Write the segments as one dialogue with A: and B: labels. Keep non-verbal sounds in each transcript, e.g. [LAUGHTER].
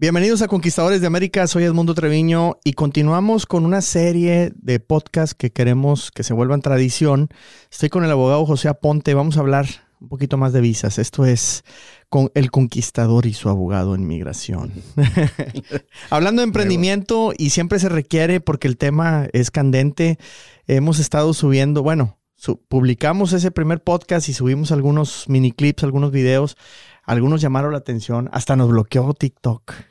A: Bienvenidos a Conquistadores de América, soy Edmundo Treviño y continuamos con una serie de podcasts que queremos que se vuelvan tradición. Estoy con el abogado José Aponte, vamos a hablar un poquito más de visas. Esto es con el conquistador y su abogado en migración. [LAUGHS] Hablando de emprendimiento y siempre se requiere porque el tema es candente, hemos estado subiendo, bueno, publicamos ese primer podcast y subimos algunos mini clips, algunos videos. Algunos llamaron la atención, hasta nos bloqueó TikTok.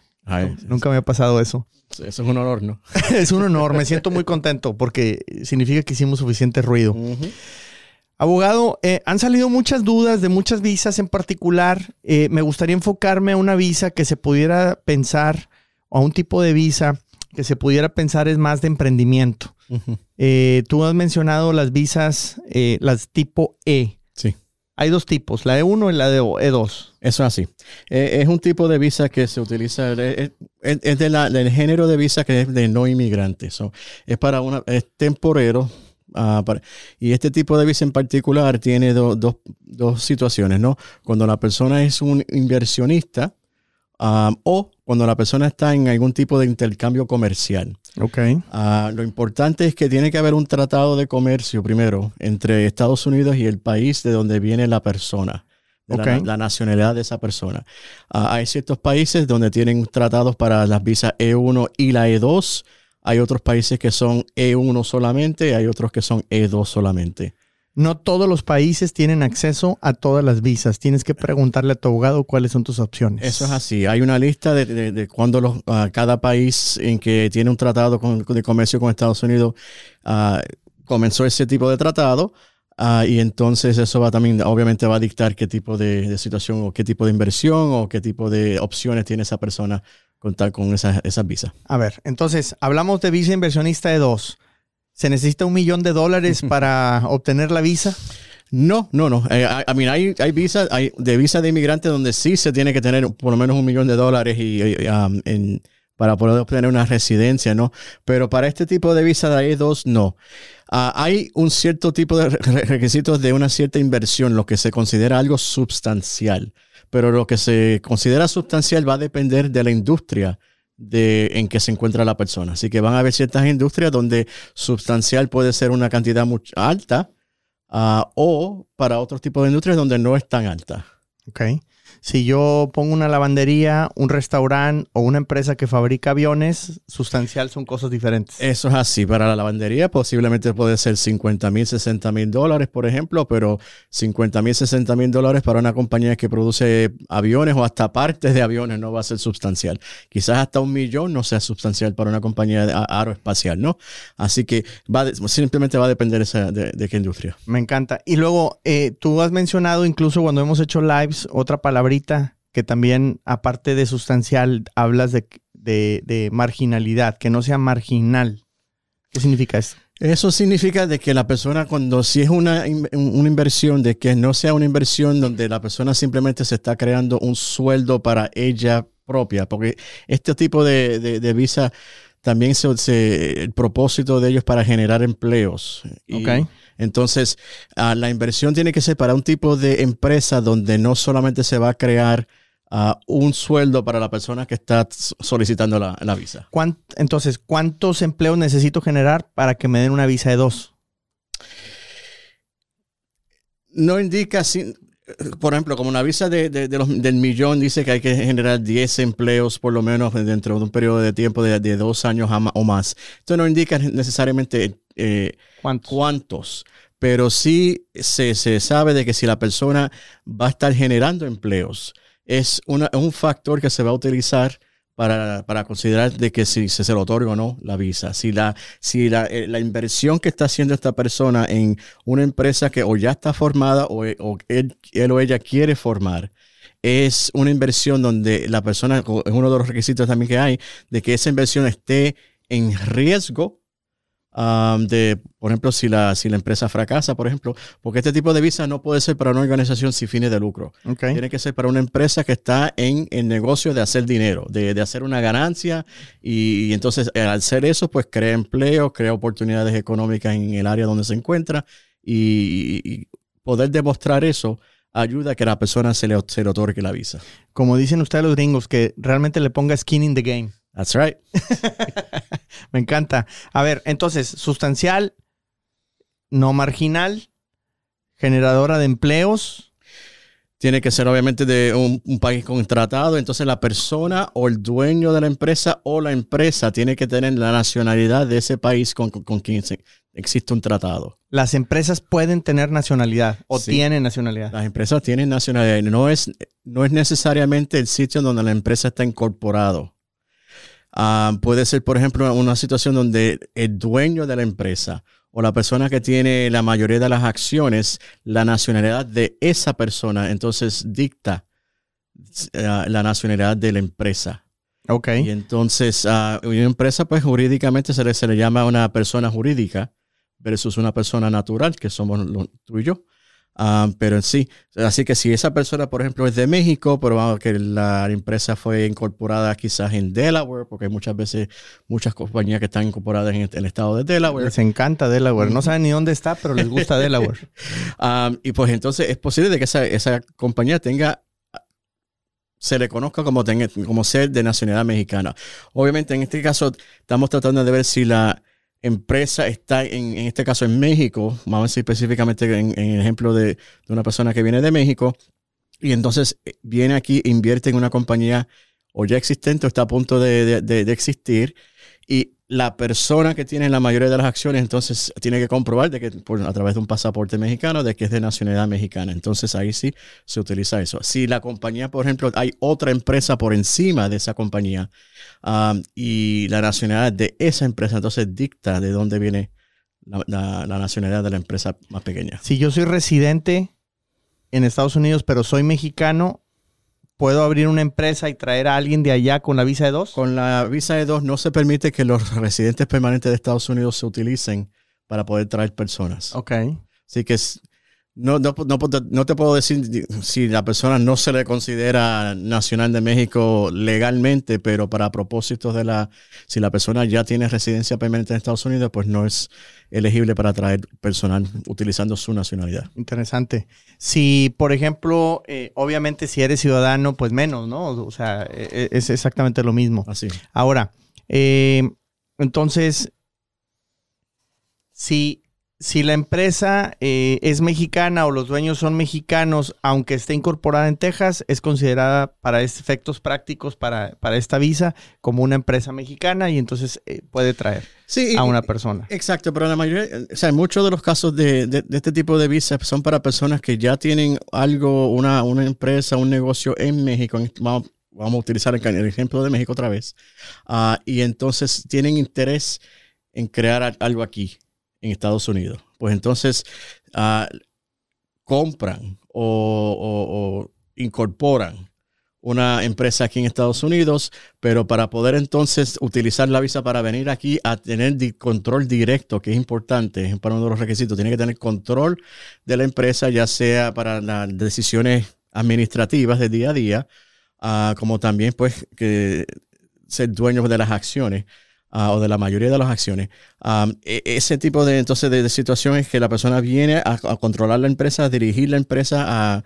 A: Nunca me ha pasado eso.
B: Eso es un honor, ¿no? [LAUGHS]
A: es un honor, me siento muy contento porque significa que hicimos suficiente ruido. Abogado, eh, han salido muchas dudas de muchas visas en particular. Eh, me gustaría enfocarme a una visa que se pudiera pensar, o a un tipo de visa que se pudiera pensar es más de emprendimiento. Eh, tú has mencionado las visas, las tipo E. Hay dos tipos, la E1 y la E2.
B: Eso es así. Eh, es un tipo de visa que se utiliza, es, del género de visa que es de no inmigrantes. es para una, temporero. Ah, y este tipo de visa en particular tiene dos situaciones, ¿no? Cuando la persona es un inversionista ah, o cuando la persona está en algún tipo de intercambio comercial. Ah, lo importante es que tiene que haber un tratado de comercio primero entre Estados Unidos y el país de donde viene la persona. la, nacionalidad de esa persona. Ah, hay ciertos países donde tienen tratados para las visas E1 y la E2. Hay otros países que son E1 solamente, hay otros que son E2 solamente.
A: No todos los países tienen acceso a todas las visas. Tienes que preguntarle a tu abogado cuáles son tus opciones.
B: Eso es así. Hay una lista de, de, cuando los, ah, cada país en que tiene un tratado de comercio con Estados Unidos ah, comenzó ese tipo de tratado. Ah, y entonces eso va también, obviamente va a dictar qué tipo de, situación o qué tipo de inversión o qué tipo de opciones tiene esa persona contar con esas, esas visas.
A: A ver, entonces hablamos de visa inversionista de dos. ¿Se necesita un millón de dólares para obtener la visa?
B: No, no, no. Eh, hay, hay visas, hay de visa de inmigrante donde sí se tiene que tener por lo menos un millón de dólares y, um, para poder obtener una residencia, ¿no? Pero para este tipo de visa de E2, no. Ah, hay un cierto tipo de requisitos de una cierta inversión, lo que se considera algo sustancial. Pero lo que se considera sustancial va a depender de la industria de, en que se encuentra la persona. Así que van a haber ciertas industrias donde sustancial puede ser una cantidad muy alta ah, o para otros tipos de industrias donde no es tan alta.
A: Ok. Si yo pongo una lavandería, un restaurante o una empresa que fabrica aviones, sustancial son cosas diferentes.
B: Eso es así. Para la lavandería posiblemente puede ser 50 mil, 60 mil dólares, por ejemplo, pero 50 mil, 60 mil dólares para una compañía que produce aviones o hasta partes de aviones no va a ser sustancial. Quizás hasta un millón no sea sustancial para una compañía aeroespacial, ¿no? Así que va simplemente va a depender de, qué industria.
A: Me encanta. Y luego, eh, tú has mencionado incluso cuando hemos hecho lives otra palabra que también, aparte de sustancial, hablas de, marginalidad, que no sea marginal. ¿Qué significa eso?
B: Eso significa de que la persona, cuando si es una, una, inversión, de que no sea una inversión donde la persona simplemente se está creando un sueldo para ella propia, porque este tipo de, visa también se, el propósito de ellos para generar empleos.
A: okay.
B: Entonces, ah, la inversión tiene que ser para un tipo de empresa donde no solamente se va a crear ah, un sueldo para la persona que está solicitando la, visa.
A: Entonces, ¿cuántos empleos necesito generar para que me den una visa de dos?
B: No indica, por ejemplo, como una visa de, del millón dice que hay que generar 10 empleos por lo menos dentro de un periodo de tiempo de, dos años o más. Esto no indica necesariamente eh, ¿Cuántos? Pero sí se, sabe de que si la persona va a estar generando empleos, es un factor que se va a utilizar para, considerar de que si se, le otorga o no la visa. Si, la, si eh, la, inversión que está haciendo esta persona en una empresa que o ya está formada o, él, él, o ella quiere formar, es una inversión donde la persona, es uno de los requisitos también que hay, de que esa inversión esté en riesgo de, por ejemplo, si la, si la empresa fracasa, por ejemplo, porque este tipo de visa no puede ser para una organización sin fines de lucro. Tiene que ser para una empresa que está en el negocio de hacer dinero, de, hacer una ganancia y, entonces al hacer eso, pues crea empleo, crea oportunidades económicas en el área donde se encuentra y, poder demostrar eso ayuda a que la persona se le, se le otorgue la visa.
A: Como dicen ustedes los gringos, que realmente le ponga skin in the game.
B: That's right. [LAUGHS] [LAUGHS]
A: Me encanta. A ver, entonces, sustancial, no marginal, generadora de empleos.
B: Tiene que ser obviamente de un, un país contratado. Entonces la persona o el dueño de la empresa o la empresa tiene que tener la nacionalidad de ese país con, con- con quien se- existe un tratado.
A: Las empresas pueden tener nacionalidad o
B: Sí.
A: tienen nacionalidad.
B: Las empresas tienen nacionalidad. No es, no es necesariamente el sitio donde la empresa está incorporado. Ah, puede ser, por ejemplo, una situación donde el dueño de la empresa o la persona que tiene la mayoría de las acciones, la nacionalidad de esa persona, entonces dicta ah, la nacionalidad de la empresa.
A: Ok.
B: Y entonces, a una empresa, pues jurídicamente se le, se le llama una persona jurídica versus una persona natural, que somos lo- tú y yo. Ah, pero en sí, así que si esa persona, por ejemplo, es de México, pero vamos, que la empresa fue incorporada quizás en Delaware, porque hay muchas veces muchas compañías que están incorporadas en el, estado de Delaware.
A: Les encanta Delaware. No saben ni dónde está, pero les gusta [LAUGHS] Delaware.
B: Ah, y pues entonces es posible de que esa, esa compañía tenga, se le conozca como, tenga, como ser de nacionalidad mexicana. Obviamente en este caso estamos tratando de ver si la empresa está, en, en este caso en México, vamos a decir específicamente en, en el ejemplo de, de una persona que viene de México, y entonces eh, viene aquí, invierte en una compañía o ya existente o está a punto de- de- de existir, y la persona que tiene la mayoría de las acciones, entonces tiene que comprobar de que a través de un pasaporte mexicano de que es de nacionalidad mexicana. Entonces ahí sí se utiliza eso. Si la compañía, por ejemplo, hay otra empresa por encima de esa compañía um, y la nacionalidad de esa empresa, entonces dicta de dónde viene la nacionalidad de la empresa más pequeña.
A: Si yo soy residente en Estados Unidos, pero soy mexicano, ¿puedo abrir una empresa y traer a alguien de allá con la visa de dos?
B: Con la visa de dos no se permite que los residentes permanentes de Estados Unidos se utilicen para poder traer personas.
A: Ok.
B: Así que no, no, no, no te puedo decir si la persona no se le considera nacional de México legalmente, pero para propósitos de la, si la persona ya tiene residencia permanente en Estados Unidos, pues no es elegible para traer personal utilizando su nacionalidad.
A: Interesante. Si, por ejemplo, eh, obviamente si eres ciudadano, pues menos, ¿no? O sea, e- e- es exactamente lo mismo.
B: Así.
A: Ahora, eh, entonces, si, si la empresa eh, es mexicana o los dueños son mexicanos, aunque esté incorporada en Texas, es considerada para efectos prácticos para, para esta visa como una empresa mexicana y entonces eh, puede traer
B: Sí,
A: a una persona.
B: Exacto, pero la mayoría, o sea, muchos de los casos de, de- de este tipo de visas son para personas que ya tienen algo, una, una empresa, un negocio en México. En- Vamos, vamos a utilizar el, el ejemplo de México otra vez. Ah, y entonces tienen interés en crear algo aquí, en Estados Unidos. Pues entonces ah, compran o, incorporan una empresa aquí en Estados Unidos, pero para poder entonces utilizar la visa para venir aquí a tener control directo, que es importante, es para uno de los requisitos, tiene que tener control de la empresa, ya sea para las decisiones administrativas de día a día, ah, como también pues que ser dueño de las acciones. Ah, o de la mayoría de las acciones. Um, e- ese tipo de entonces de, de situación es que la persona viene a, controlar la empresa, a dirigir la empresa a,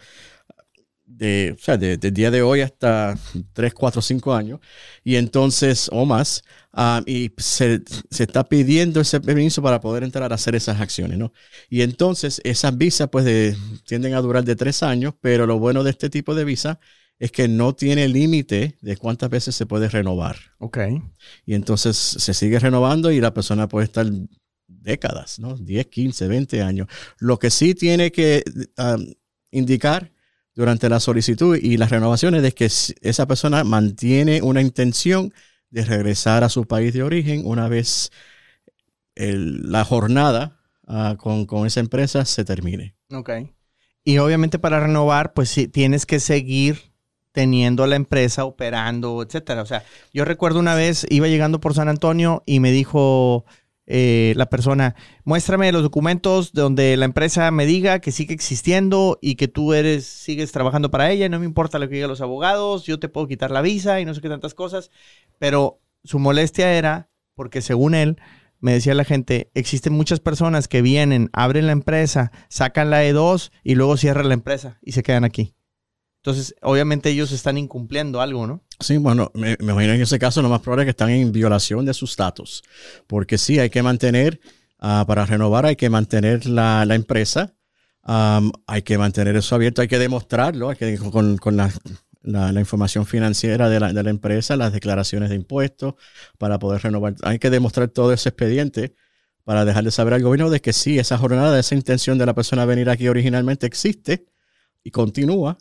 B: de, o sea, de, del día de hoy hasta 3, 4, 5 años, y entonces, o más, ah, y se, se está pidiendo ese permiso para poder entrar a hacer esas acciones, ¿no? Y entonces esas visas, pues, de- tienden a durar de 3 años, pero lo bueno de este tipo de visa es que no tiene límite de cuántas veces se puede renovar.
A: Ok.
B: Y entonces se sigue renovando y la persona puede estar décadas, ¿no? 10, 15, 20 años. Lo que sí tiene que um, indicar durante la solicitud y las renovaciones es que esa persona mantiene una intención de regresar a su país de origen una vez el- la jornada ah, con, con esa empresa se termine.
A: Ok. Y obviamente para renovar, pues sí, tienes que seguir teniendo la empresa operando, etcétera. O sea, yo recuerdo una vez iba llegando por San Antonio y me dijo eh, la persona, muéstrame los documentos donde la empresa me diga que sigue existiendo y que tú eres, sigues trabajando para ella, no me importa lo que digan los abogados, yo te puedo quitar la visa y no sé qué tantas cosas. Pero su molestia era porque según él me decía la gente, existen muchas personas que vienen, abren la empresa, sacan la E2 y luego cierran la empresa y se quedan aquí. Entonces, obviamente ellos están incumpliendo algo, ¿no?
B: Sí, bueno, me, imagino en ese caso lo más probable es que están en violación de sus estatus, porque sí, hay que mantener, ah, para renovar hay que mantener la, empresa, hay que mantener eso abierto, hay que demostrarlo, hay que, con, con la, la, información financiera de la, de la empresa, las declaraciones de impuestos, para poder renovar. Hay que demostrar todo ese expediente para dejarle saber al gobierno de que sí, esa jornada, esa intención de la persona venir aquí originalmente existe y continúa.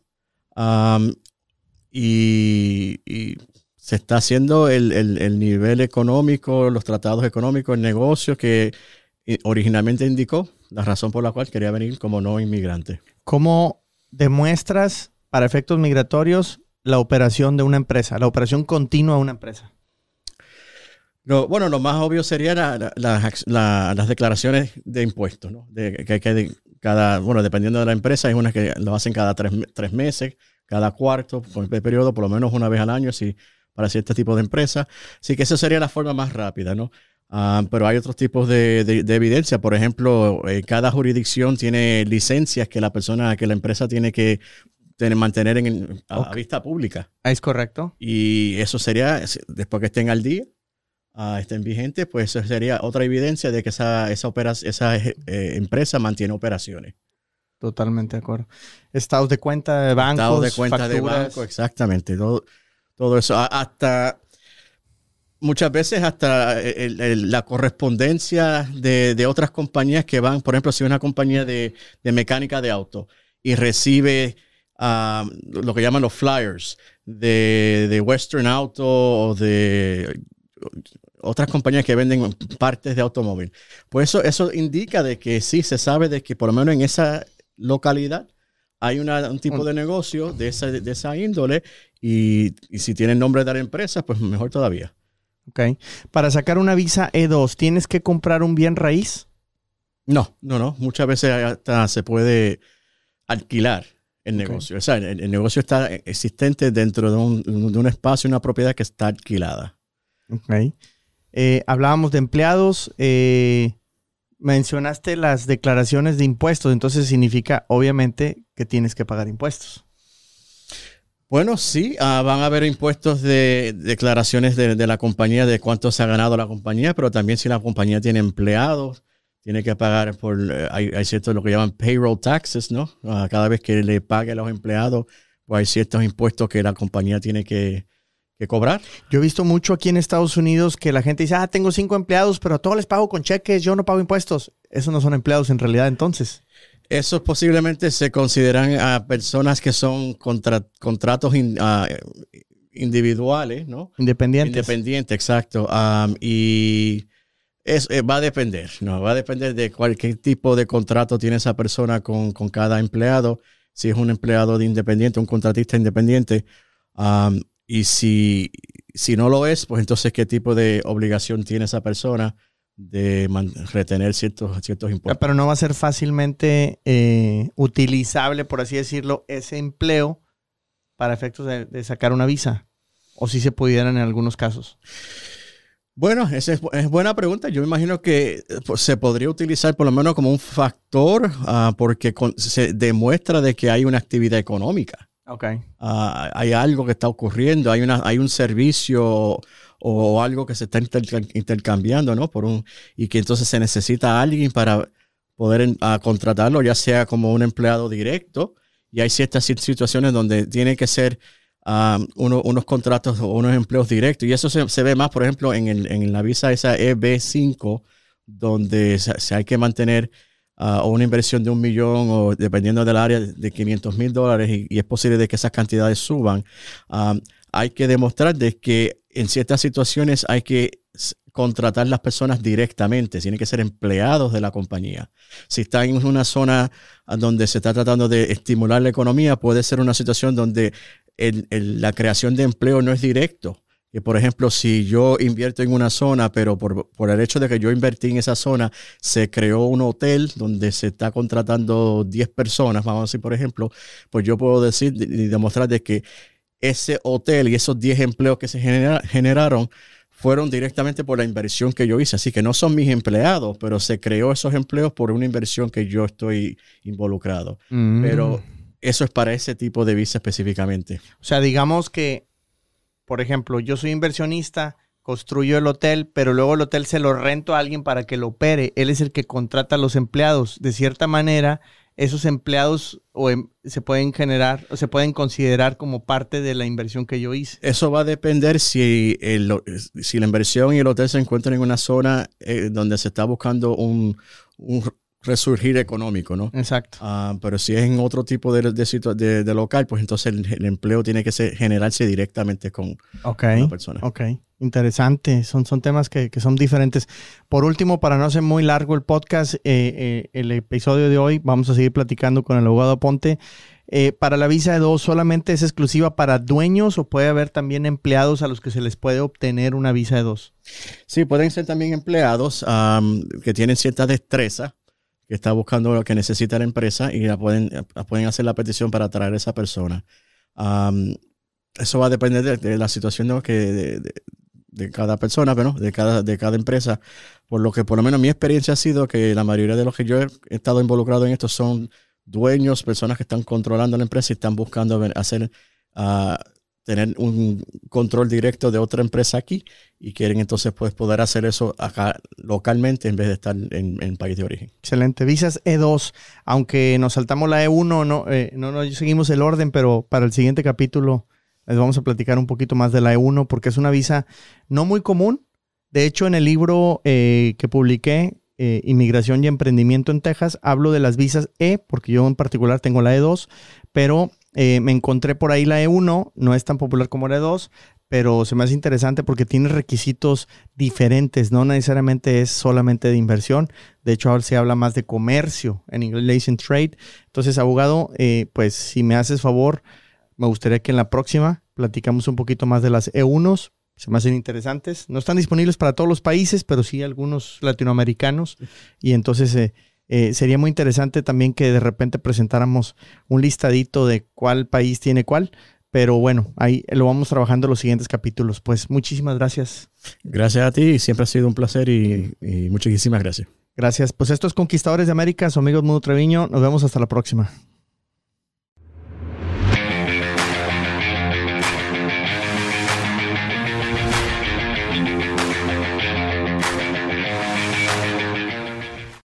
B: Y, y se está haciendo el, el- el nivel económico, los tratados económicos, el negocio que eh, originalmente indicó, la razón por la cual quería venir como no inmigrante.
A: ¿Cómo demuestras para efectos migratorios la operación de una empresa, la operación continua de una empresa?
B: Bueno, lo más obvio sería la- la- las- la- las declaraciones de impuestos, ¿no? De, que, que de- cada, bueno, dependiendo de la empresa, hay unas que lo hacen cada tres, tres meses, cada cuarto, con el periodo, por lo menos una vez al año, si, para cierto tipo de empresa. Así que esa sería la forma más rápida, ¿no? Ah, pero hay otros tipos de, de- de evidencia. Por ejemplo, eh, cada jurisdicción tiene licencias que la persona, que la empresa tiene que tener- mantener en, a- a vista pública.
A: ¿Es correcto?
B: Y eso sería, después que estén al día, ah, estén vigentes, pues eso sería otra evidencia de que esa, esa, opera- esa eh, empresa mantiene operaciones.
A: Totalmente de acuerdo. Estados de cuenta de bancos,
B: Estado de cuenta de banco, exactamente. Todo, todo eso. Hasta muchas veces hasta el- el- la correspondencia de, de otras compañías que van, por ejemplo, si una compañía de, de mecánica de auto y recibe ah, lo que llaman los flyers de, de Western Auto o de otras compañías que venden partes de automóvil. Pues eso, eso indica de que sí se sabe de que por lo menos en esa localidad hay una- un tipo de negocio de esa, de esa índole y, y si tiene nombre de la empresa, pues mejor todavía.
A: Ok. Para sacar una visa E2, ¿tienes que comprar un bien raíz?
B: No, no, no. Muchas veces hasta se puede alquilar el negocio. O sea, el, el negocio está existente dentro de un, de un espacio, una propiedad que está alquilada.
A: Ok. Eh, hablábamos de empleados. eh, mencionaste las declaraciones de impuestos. Entonces significa, obviamente, que tienes que pagar impuestos.
B: Bueno, sí, ah, van a haber impuestos de declaraciones de, la compañía de cuánto se ha ganado la compañía, pero también si la compañía tiene empleados, tiene que pagar por, eh, hay, hay ciertos lo que llaman payroll taxes, ¿no? Ah, cada vez que le pague a los empleados, pues hay ciertos impuestos que la compañía tiene que, que cobrar.
A: Yo he visto mucho aquí en Estados Unidos que la gente dice, ah, tengo cinco empleados, pero a todos les pago con cheques, yo no pago impuestos. Esos no son empleados en realidad entonces.
B: Esos posiblemente se consideran a personas que son contra- contratos in- ah, individuales, ¿no?
A: Independientes.
B: Independiente, exacto. Y es, eh, va a depender, ¿no? Va a depender de cualquier tipo de contrato tiene esa persona con, con cada empleado. Si es un empleado de independiente, un contratista independiente. Y si, si no lo es, pues entonces qué tipo de obligación tiene esa persona de retener ciertos, ciertos impuestos.
A: Pero no va a ser fácilmente eh, utilizable, por así decirlo, ese empleo para efectos de, de sacar una visa. O si se pudieran en algunos casos.
B: Bueno, esa es, bu- es buena pregunta. Yo me imagino que eh, pues, se podría utilizar por lo menos como un factor ah, porque con- se demuestra de que hay una actividad económica.
A: Ok.
B: Ah, hay algo que está ocurriendo, hay, una, hay un servicio o, algo que se está interca- intercambiando, ¿no? Por un, y que entonces se necesita a alguien para poder contratarlo, ya sea como un empleado directo, y hay ciertas sit- situaciones donde tiene que ser ah, uno- unos contratos o unos empleos directos, y eso se, ve más, por ejemplo, en, el- en la visa esa EB5, donde se hay que mantener ah, o una inversión de un millón o dependiendo del área de 500 mil dólares y, es posible de que esas cantidades suban, hay que demostrar de que en ciertas situaciones hay que contratar las personas directamente, tienen que ser empleados de la compañía. Si está en una zona ah, donde se está tratando de estimular la economía, puede ser una situación donde la creación de empleo no es directo. Que por ejemplo, si yo invierto en una zona, pero por, por el hecho de que yo invertí en esa zona, se creó un hotel donde se está contratando 10 personas, vamos a decir, por ejemplo, pues yo puedo decir y demostrar de que ese hotel y esos 10 empleos que se genera- generaron fueron directamente por la inversión que yo hice. Así que no son mis empleados, pero se creó esos empleos por una inversión que yo estoy involucrado.
A: Mm.
B: Pero eso es para ese tipo de visa específicamente.
A: O sea, digamos que, por ejemplo, yo soy inversionista, construyo el hotel, pero luego el hotel se lo rento a alguien para que lo opere. Él es el que contrata a los empleados. De cierta manera, esos empleados o em- se pueden generar o se pueden considerar como parte de la inversión que yo hice.
B: Eso va a depender si, la inversión y el hotel se encuentran en una zona eh, donde se está buscando un resurgir económico, ¿no?
A: Exacto.
B: Ah, pero si es en otro tipo de, de, de- de local, pues entonces el, el empleo tiene que ser- generarse directamente con
A: Ok.
B: la persona.
A: Ok, interesante. Son, son temas que, que son diferentes. Por último, para no hacer muy largo el podcast, eh, eh, el episodio de hoy, vamos a seguir platicando con el abogado Ponte. Eh, para la visa de dos, ¿solamente es exclusiva para dueños o puede haber también empleados a los que se les puede obtener una visa de dos?
B: Sí, pueden ser también empleados que tienen cierta destreza, está buscando lo que necesita la empresa y la pueden, pueden hacer la petición para traer a esa persona. Eso va a depender de, la situación ¿no? que de, cada persona, pero de cada, de cada empresa. Por lo que por lo menos mi experiencia ha sido que la mayoría de los que yo he estado involucrado en esto son dueños, personas que están controlando la empresa y están buscando hacer, ah, tener un control directo de otra empresa aquí y quieren entonces pues, poder hacer eso acá localmente en vez de estar en, en país de origen.
A: Excelente. Visas E2, aunque nos saltamos la E1, no, eh, no, no seguimos el orden, pero para el siguiente capítulo les vamos a platicar un poquito más de la E1 porque es una visa no muy común. De hecho, en el libro eh, que publiqué, eh, Inmigración y Emprendimiento en Texas, hablo de las visas E, porque yo en particular tengo la E2, pero eh, me encontré por ahí la E1, no es tan popular como la E2, pero se me hace interesante porque tiene requisitos diferentes, no necesariamente es solamente de inversión. De hecho, ahora se habla más de comercio, en inglés le trade. Entonces, abogado, eh, pues si me haces favor, me gustaría que en la próxima platicamos un poquito más de las E1s. Se me hacen interesantes. No están disponibles para todos los países, pero sí algunos latinoamericanos. Y entonces eh, eh, sería muy interesante también que de repente presentáramos un listadito de cuál país tiene cuál. Pero bueno, ahí lo vamos trabajando en los siguientes capítulos. Pues muchísimas gracias.
B: Gracias a ti, siempre ha sido un placer y, y muchísimas gracias.
A: Gracias. Pues esto es Conquistadores de América, su amigo Mundo Treviño. Nos vemos hasta la próxima.